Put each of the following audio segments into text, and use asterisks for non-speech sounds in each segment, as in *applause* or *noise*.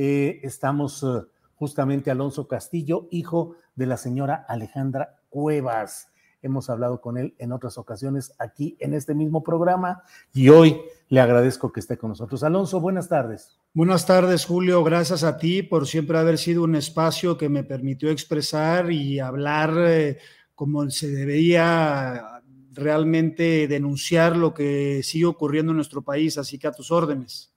Eh, estamos eh, justamente Alonso Castillo, hijo de la señora Alejandra Cuevas. Hemos hablado con él en otras ocasiones aquí en este mismo programa y hoy le agradezco que esté con nosotros. Alonso, buenas tardes. Buenas tardes, Julio. Gracias a ti por siempre haber sido un espacio que me permitió expresar y hablar eh, como se debería realmente denunciar lo que sigue ocurriendo en nuestro país. Así que a tus órdenes.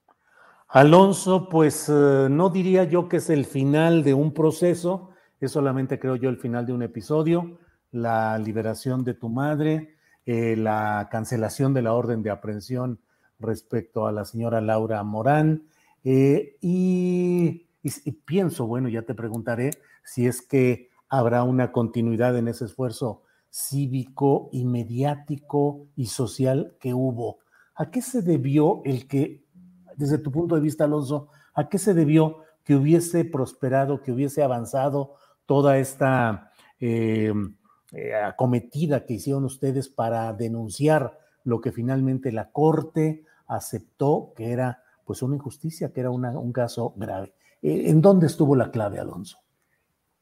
Alonso, pues eh, no diría yo que es el final de un proceso, es solamente creo yo el final de un episodio, la liberación de tu madre, eh, la cancelación de la orden de aprehensión respecto a la señora Laura Morán, eh, y, y- y pienso, bueno, ya te preguntaré si es que habrá una continuidad en ese esfuerzo cívico y mediático y social que hubo. ¿A qué se debió el que desde tu punto de vista, Alonso, ¿a qué se debió que hubiese prosperado, que hubiese avanzado toda esta eh, eh, acometida que hicieron ustedes para denunciar lo que finalmente la Corte aceptó que era pues una injusticia, que era un caso grave? Eh, ¿En dónde estuvo la clave, Alonso?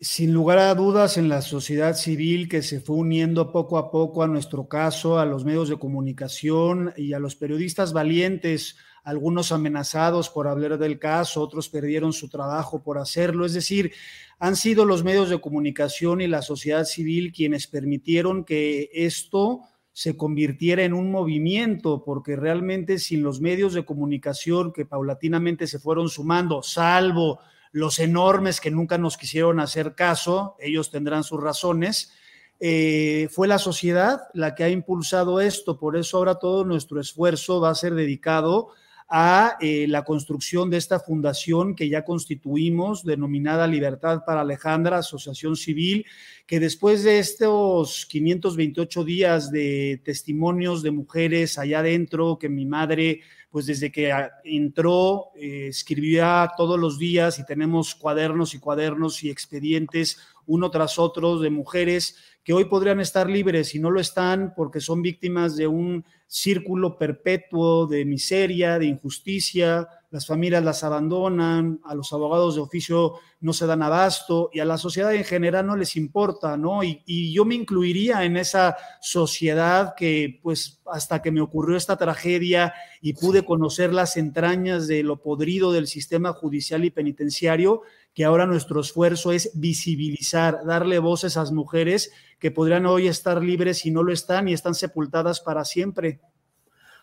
Sin lugar a dudas, en la sociedad civil que se fue uniendo poco a poco a nuestro caso, a los medios de comunicación y a los periodistas valientes, algunos amenazados por hablar del caso, otros perdieron su trabajo por hacerlo. Es decir, han sido los medios de comunicación y la sociedad civil quienes permitieron que esto se convirtiera en un movimiento, porque realmente sin los medios de comunicación que paulatinamente se fueron sumando, salvo los enormes que nunca nos quisieron hacer caso, ellos tendrán sus razones, eh, fue la sociedad la que ha impulsado esto, por eso ahora todo nuestro esfuerzo va a ser dedicado a eh, la construcción de esta fundación que ya constituimos, denominada Libertad para Alejandra, Asociación Civil, que después de estos 528 días de testimonios de mujeres allá adentro, que mi madre, pues desde que entró, eh, escribía todos los días y tenemos cuadernos y cuadernos y expedientes uno tras otro de mujeres que hoy podrían estar libres y no lo están porque son víctimas de un círculo perpetuo de miseria, de injusticia, las familias las abandonan, a los abogados de oficio no se dan abasto y a la sociedad en general no les importa, ¿no? Y, y yo me incluiría en esa sociedad que pues hasta que me ocurrió esta tragedia y pude conocer las entrañas de lo podrido del sistema judicial y penitenciario, que ahora nuestro esfuerzo es visibilizar, darle voz a esas mujeres que podrían hoy estar libres y no lo están y están sepultadas para siempre.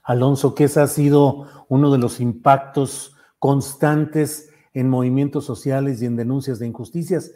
Alonso, que ese ha sido uno de los impactos constantes en movimientos sociales y en denuncias de injusticias.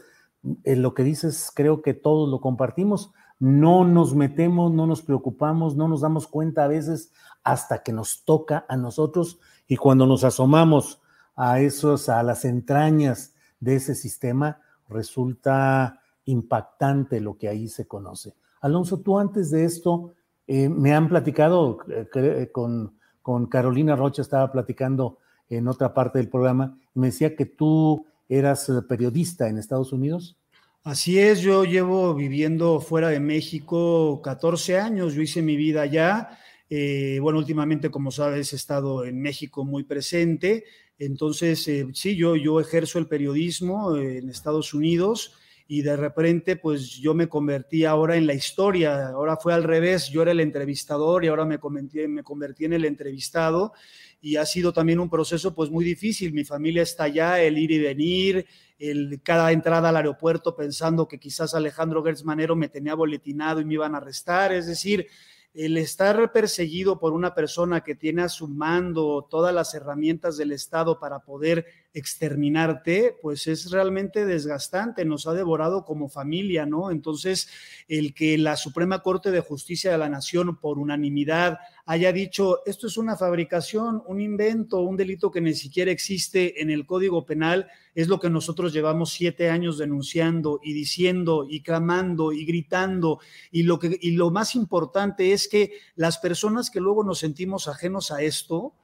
En lo que dices, creo que todos lo compartimos. No nos metemos, no nos preocupamos, no nos damos cuenta a veces hasta que nos toca a nosotros y cuando nos asomamos a esos, a las entrañas de ese sistema, resulta impactante lo que ahí se conoce. Alonso, tú antes de esto eh, me han platicado eh, cre- con, Carolina Rocha, estaba platicando en otra parte del programa, me decía que tú eras eh, periodista en Estados Unidos. Así es, yo llevo viviendo fuera de México 14 años, yo hice mi vida allá. Eh, bueno, últimamente, como sabes, he estado en México muy presente. Entonces, eh, sí, yo, yo ejerzo el periodismo en Estados Unidos y de repente pues yo me convertí ahora en la historia, ahora fue al revés, yo era el entrevistador y ahora me convertí, me convertí en el entrevistado y ha sido también un proceso pues muy difícil, mi familia está allá, el ir y venir, el, cada entrada al aeropuerto pensando que quizás Alejandro Gertz Manero me tenía boletinado y me iban a arrestar, es decir, el estar perseguido por una persona que tiene a su mando todas las herramientas del Estado para poder exterminarte, pues es realmente desgastante, nos ha devorado como familia, ¿no? Entonces, el que la Suprema Corte de Justicia de la Nación, por unanimidad, haya dicho, esto es una fabricación, un invento, un delito que ni siquiera existe en el Código Penal, es lo que nosotros llevamos siete años denunciando y diciendo y clamando y gritando. Y lo, que, y lo más importante es que las personas que luego nos sentimos ajenos a esto,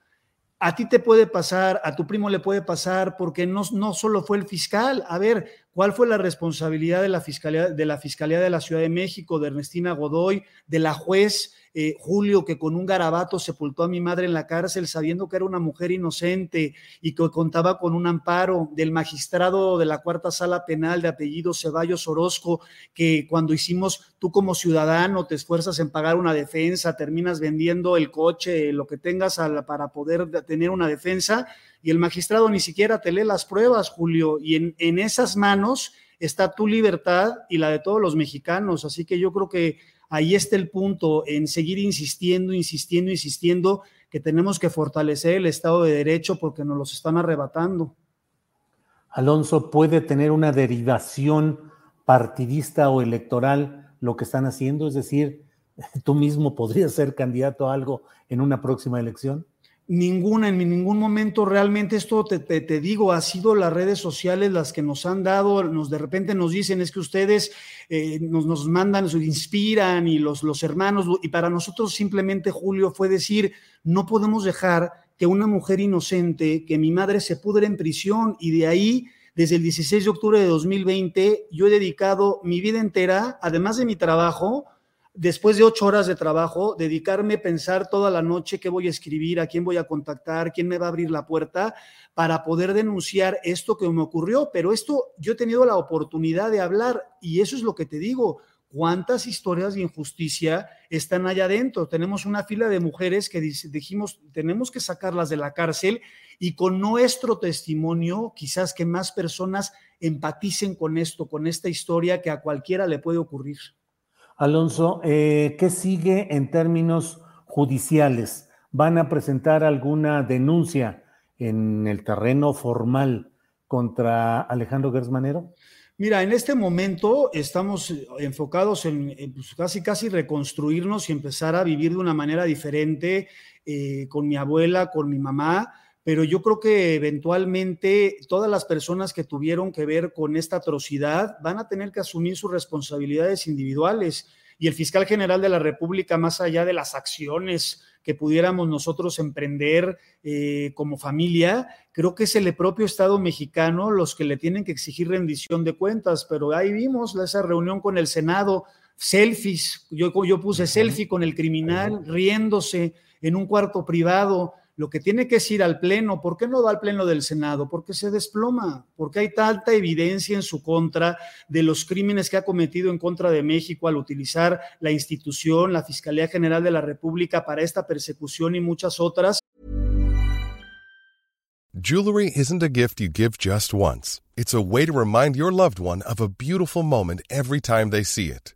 a ti te puede pasar, a tu primo le puede pasar, porque no, no solo fue el fiscal. A ver, ¿cuál fue la responsabilidad de la Fiscalía de la, Fiscalía de la Ciudad de México, de Ernestina Godoy, de la juez eh, Julio, que con un garabato sepultó a mi madre en la cárcel sabiendo que era una mujer inocente y que contaba con un amparo del magistrado de la cuarta sala penal de apellido Ceballos Orozco, que cuando hicimos, tú como ciudadano te esfuerzas en pagar una defensa, terminas vendiendo el coche, lo que tengas para poder tener una defensa, y el magistrado ni siquiera te lee las pruebas, Julio, y en, esas manos está tu libertad y la de todos los mexicanos. Así que yo creo que ahí está el punto en seguir insistiendo, insistiendo, insistiendo que tenemos que fortalecer el Estado de Derecho porque nos los están arrebatando. Alonso, ¿puede tener una derivación partidista o electoral lo que están haciendo? Es decir, *laughs* ¿tú mismo podrías ser candidato a algo en una próxima elección? Ninguna, en ningún momento realmente esto te, te, digo, ha sido las redes sociales las que nos han dado, nos de repente nos dicen es que ustedes eh, nos, nos mandan, nos inspiran y los, los hermanos, y para nosotros simplemente Julio fue decir, no podemos dejar que una mujer inocente, que mi madre se pudre en prisión y de ahí desde el 16 de octubre de 2020 yo he dedicado mi vida entera, además de mi trabajo, después de ocho horas de trabajo, dedicarme a pensar toda la noche qué voy a escribir, a quién voy a contactar, quién me va a abrir la puerta para poder denunciar esto que me ocurrió. Pero esto yo he tenido la oportunidad de hablar y eso es lo que te digo. ¿Cuántas historias de injusticia están allá adentro? Tenemos una fila de mujeres que dijimos, tenemos que sacarlas de la cárcel y con nuestro testimonio, quizás que más personas empaticen con esto, con esta historia que a cualquiera le puede ocurrir. Alonso, eh, ¿qué sigue en términos judiciales? ¿Van a presentar alguna denuncia en el terreno formal contra Alejandro Gersmanero? Mira, en este momento estamos enfocados en, pues, casi casi reconstruirnos y empezar a vivir de una manera diferente eh, con mi abuela, con mi mamá pero yo creo que eventualmente todas las personas que tuvieron que ver con esta atrocidad van a tener que asumir sus responsabilidades individuales. Y el fiscal general de la República, más allá de las acciones que pudiéramos nosotros emprender eh, como familia, creo que es el propio Estado mexicano los que le tienen que exigir rendición de cuentas. Pero ahí vimos esa reunión con el Senado, selfies, yo, yo puse selfie con el criminal riéndose en un cuarto privado lo que tiene que ir al Pleno. ¿Por qué no va al Pleno del Senado? Porque se desploma, porque hay tanta evidencia en su contra de los crímenes que ha cometido en contra de México al utilizar la institución, la Fiscalía General de la República para esta persecución y muchas otras. Jewelry isn't a gift you give just once. It's a way to remind your loved one of a beautiful moment every time they see it.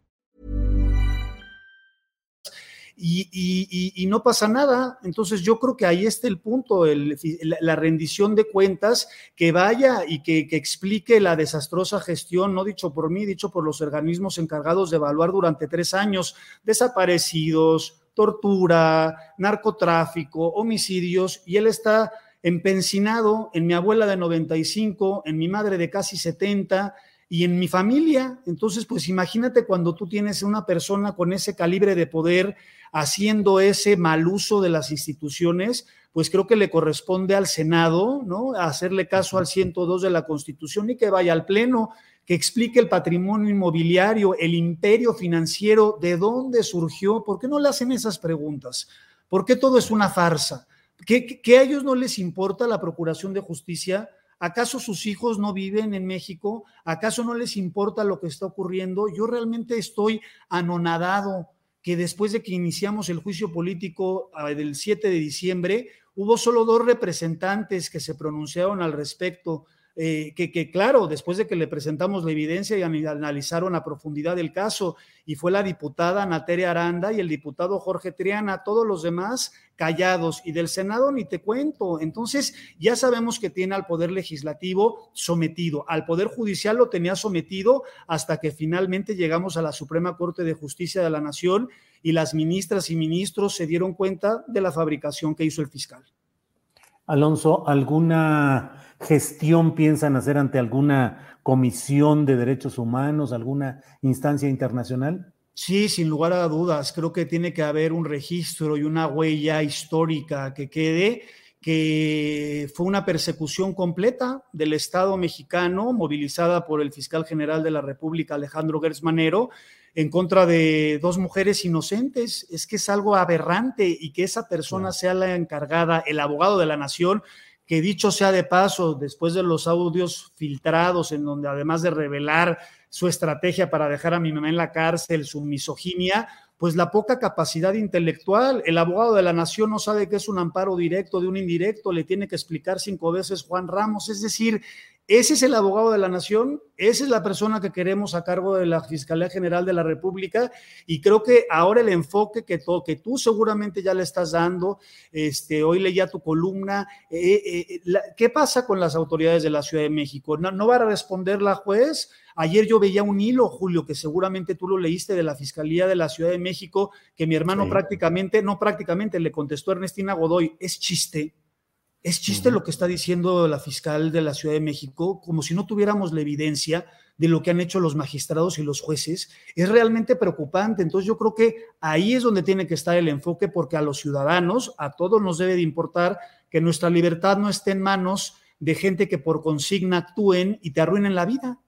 Y, no pasa nada. Entonces yo creo que ahí está el punto, la, rendición de cuentas, que vaya y que, que, explique la desastrosa gestión, no dicho por mí, dicho por los organismos encargados de evaluar durante tres años, desaparecidos, tortura, narcotráfico, homicidios, y él está empencinado en mi abuela de 95, en mi madre de casi 70 y en mi familia. Entonces, pues imagínate cuando tú tienes una persona con ese calibre de poder haciendo ese mal uso de las instituciones, pues creo que le corresponde al Senado, ¿no? Hacerle caso al 102 de la Constitución y que vaya al Pleno, que explique el patrimonio inmobiliario, el imperio financiero, de dónde surgió, ¿por qué no le hacen esas preguntas? ¿Por qué todo es una farsa? ¿Qué, a ellos no les importa la procuración de justicia? ¿Acaso sus hijos no viven en México? ¿Acaso no les importa lo que está ocurriendo? Yo realmente estoy anonadado que después de que iniciamos el juicio político ah, del 7 de diciembre, hubo solo dos representantes que se pronunciaron al respecto. Eh, que, claro, después de que le presentamos la evidencia y analizaron a profundidad el caso, y fue la diputada Nateria Aranda y el diputado Jorge Triana, todos los demás callados, y del Senado ni te cuento. Entonces, ya sabemos que tiene al Poder Legislativo sometido, al Poder Judicial lo tenía sometido hasta que finalmente llegamos a la Suprema Corte de Justicia de la Nación y las ministras y ministros se dieron cuenta de la fabricación que hizo el fiscal. Alonso, ¿alguna gestión piensan hacer ante alguna comisión de derechos humanos, alguna instancia internacional? Sí, sin lugar a dudas. Creo que tiene que haber un registro y una huella histórica que quede que fue una persecución completa del Estado mexicano, movilizada por el fiscal general de la República, Alejandro Gersmanero, en contra de dos mujeres inocentes. Es que es algo aberrante y que esa persona sea la encargada, el abogado de la nación, que dicho sea de paso, después de los audios filtrados, en donde además de revelar su estrategia para dejar a mi mamá en la cárcel, su misoginia, pues la poca capacidad intelectual. El abogado de la nación no sabe qué es un amparo directo de un indirecto, le tiene que explicar cinco veces Juan Ramos. Es decir, ese es el abogado de la nación, esa es la persona que queremos a cargo de la Fiscalía General de la República y creo que ahora el enfoque que, que tú seguramente ya le estás dando, este, hoy leía tu columna, eh, eh, ¿qué pasa con las autoridades de la Ciudad de México? ¿No, ¿No va a responder la juez? Ayer yo veía un hilo, Julio, que seguramente tú lo leíste de la Fiscalía de la Ciudad de México, que mi hermano prácticamente, no prácticamente, le contestó Ernestina Godoy, es chiste es chiste lo que está diciendo la fiscal de la Ciudad de México, como si no tuviéramos la evidencia de lo que han hecho los magistrados y los jueces. Es realmente preocupante. Entonces yo creo que ahí es donde tiene que estar el enfoque porque a los ciudadanos, a todos nos debe de importar que nuestra libertad no esté en manos de gente que por consigna actúen y te arruinen la vida.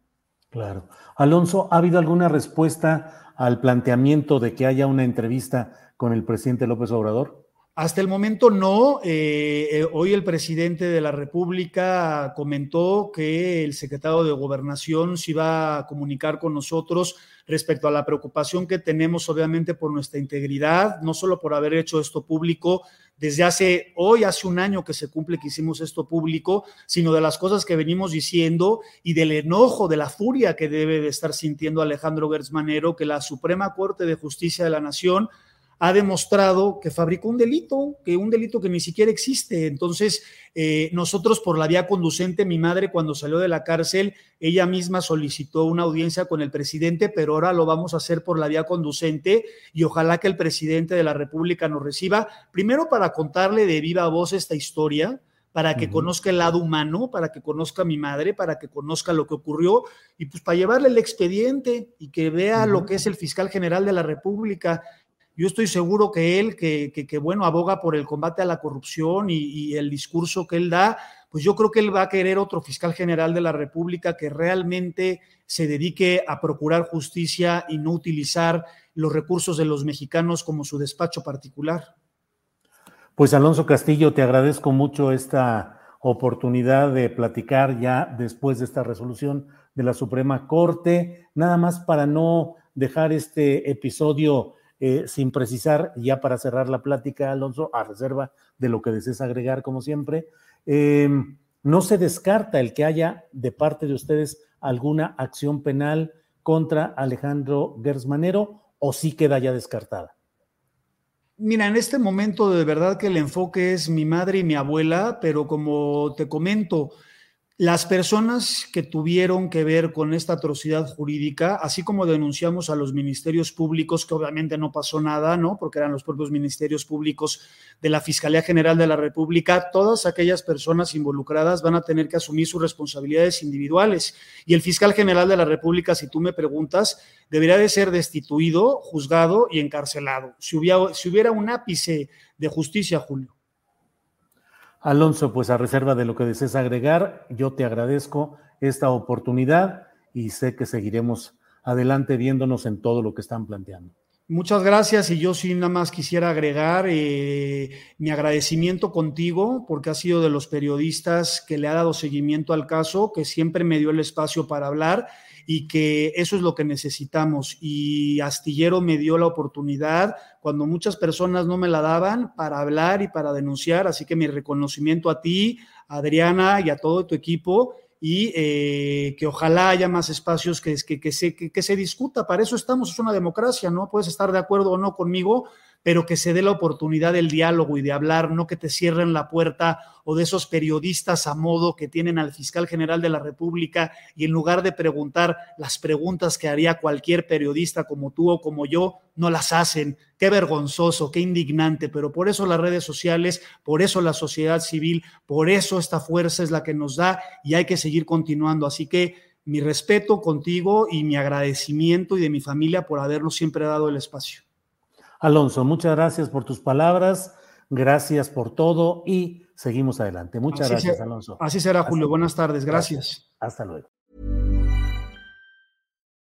Claro. Alonso, ¿ha habido alguna respuesta al planteamiento de que haya una entrevista con el presidente López Obrador? Hasta el momento no. Eh, eh, hoy el presidente de la República comentó que el secretario de Gobernación se iba a comunicar con nosotros respecto a la preocupación que tenemos, obviamente, por nuestra integridad, no solo por haber hecho esto público desde hace, hoy hace un año que se cumple que hicimos esto público, sino de las cosas que venimos diciendo y del enojo, de la furia que debe de estar sintiendo Alejandro Gersmanero, que la Suprema Corte de Justicia de la Nación ha demostrado que fabricó un delito, que un delito que ni siquiera existe. Entonces, eh, nosotros por la vía conducente, mi madre cuando salió de la cárcel, ella misma solicitó una audiencia con el presidente, pero ahora lo vamos a hacer por la vía conducente y ojalá que el presidente de la República nos reciba, primero para contarle de viva voz esta historia, para que conozca el lado humano, para que conozca a mi madre, para que conozca lo que ocurrió y pues para llevarle el expediente y que vea lo que es el fiscal general de la República yo estoy seguro que él, que, que, bueno, aboga por el combate a la corrupción y, el discurso que él da, pues yo creo que él va a querer otro fiscal general de la República que realmente se dedique a procurar justicia y no utilizar los recursos de los mexicanos como su despacho particular. Pues Alonso Castillo, te agradezco mucho esta oportunidad de platicar ya después de esta resolución de la Suprema Corte, nada más para no dejar este episodio eh, sin precisar, ya para cerrar la plática, Alonso, a reserva de lo que desees agregar, como siempre, em, no se descarta el que haya de parte de ustedes alguna acción penal contra Alejandro Gersmanero o sí queda ya descartada. Mira, en este momento de verdad que el enfoque es mi madre y mi abuela, pero como te comento, las personas que tuvieron que ver con esta atrocidad jurídica, así como denunciamos a los ministerios públicos, que obviamente no pasó nada, ¿no? Porque eran los propios ministerios públicos de la Fiscalía General de la República, todas aquellas personas involucradas van a tener que asumir sus responsabilidades individuales. Y el fiscal general de la República, si tú me preguntas, debería de ser destituido, juzgado y encarcelado. Si hubiera, si hubiera un ápice de justicia, Julio. Alonso, pues a reserva de lo que desees agregar, yo te agradezco esta oportunidad y sé que seguiremos adelante viéndonos en todo lo que están planteando. Muchas gracias y yo sí nada más quisiera agregar eh, mi agradecimiento contigo porque has sido de los periodistas que le ha dado seguimiento al caso, que siempre me dio el espacio para hablar y que eso es lo que necesitamos. Y Astillero me dio la oportunidad cuando muchas personas no me la daban para hablar y para denunciar. Así que mi reconocimiento a ti, Adriana y a todo tu equipo y eh, que ojalá haya más espacios que, que, que, se, que, se discuta. Para eso estamos, es una democracia, ¿no? Puedes estar de acuerdo o no conmigo, pero que se dé la oportunidad del diálogo y de hablar, no que te cierren la puerta o de esos periodistas a modo que tienen al fiscal general de la República y en lugar de preguntar las preguntas que haría cualquier periodista como tú o como yo, no las hacen. Qué vergonzoso, qué indignante, pero por eso las redes sociales, por eso la sociedad civil, por eso esta fuerza es la que nos da y hay que seguir continuando. Así que mi respeto contigo y mi agradecimiento y de mi familia por habernos siempre dado el espacio. Alonso, muchas gracias por tus palabras, gracias por todo y seguimos adelante. Muchas así gracias, Alonso. Así será, Julio. Buenas tardes. Gracias. gracias. Hasta luego.